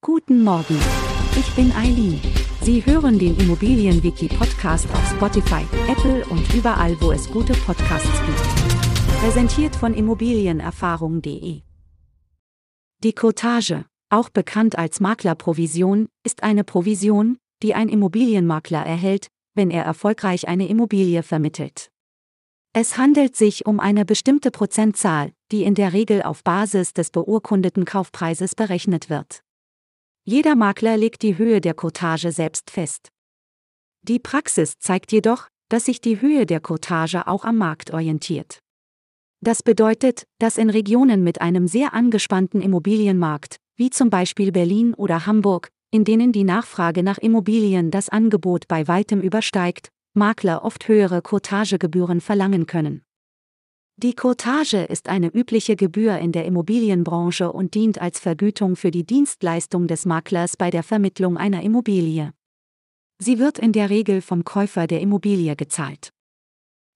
Guten Morgen. Ich bin Eileen. Sie hören den Immobilienwiki-Podcast auf Spotify, Apple und überall, wo es gute Podcasts gibt. Präsentiert von Immobilienerfahrung.de. Die Cottage, auch bekannt als Maklerprovision, ist eine Provision, die ein Immobilienmakler erhält, wenn er erfolgreich eine Immobilie vermittelt. Es handelt sich um eine bestimmte Prozentzahl, die in der Regel auf Basis des beurkundeten Kaufpreises berechnet wird. Jeder Makler legt die Höhe der Cottage selbst fest. Die Praxis zeigt jedoch, dass sich die Höhe der Cottage auch am Markt orientiert. Das bedeutet, dass in Regionen mit einem sehr angespannten Immobilienmarkt, wie zum Beispiel Berlin oder Hamburg, in denen die Nachfrage nach Immobilien das Angebot bei weitem übersteigt, Makler oft höhere Cotagegebühren verlangen können. Die Cottage ist eine übliche Gebühr in der Immobilienbranche und dient als Vergütung für die Dienstleistung des Maklers bei der Vermittlung einer Immobilie. Sie wird in der Regel vom Käufer der Immobilie gezahlt.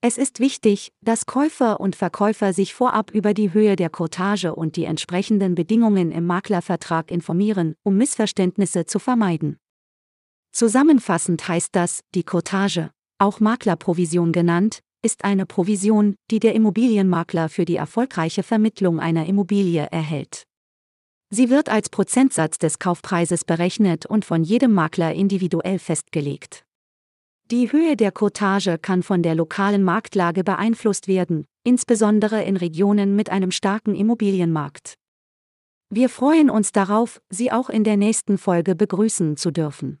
Es ist wichtig, dass Käufer und Verkäufer sich vorab über die Höhe der Cottage und die entsprechenden Bedingungen im Maklervertrag informieren, um Missverständnisse zu vermeiden. Zusammenfassend heißt das, die Cottage, auch Maklerprovision genannt, ist eine Provision, die der Immobilienmakler für die erfolgreiche Vermittlung einer Immobilie erhält. Sie wird als Prozentsatz des Kaufpreises berechnet und von jedem Makler individuell festgelegt. Die Höhe der Cottage kann von der lokalen Marktlage beeinflusst werden, insbesondere in Regionen mit einem starken Immobilienmarkt. Wir freuen uns darauf, Sie auch in der nächsten Folge begrüßen zu dürfen.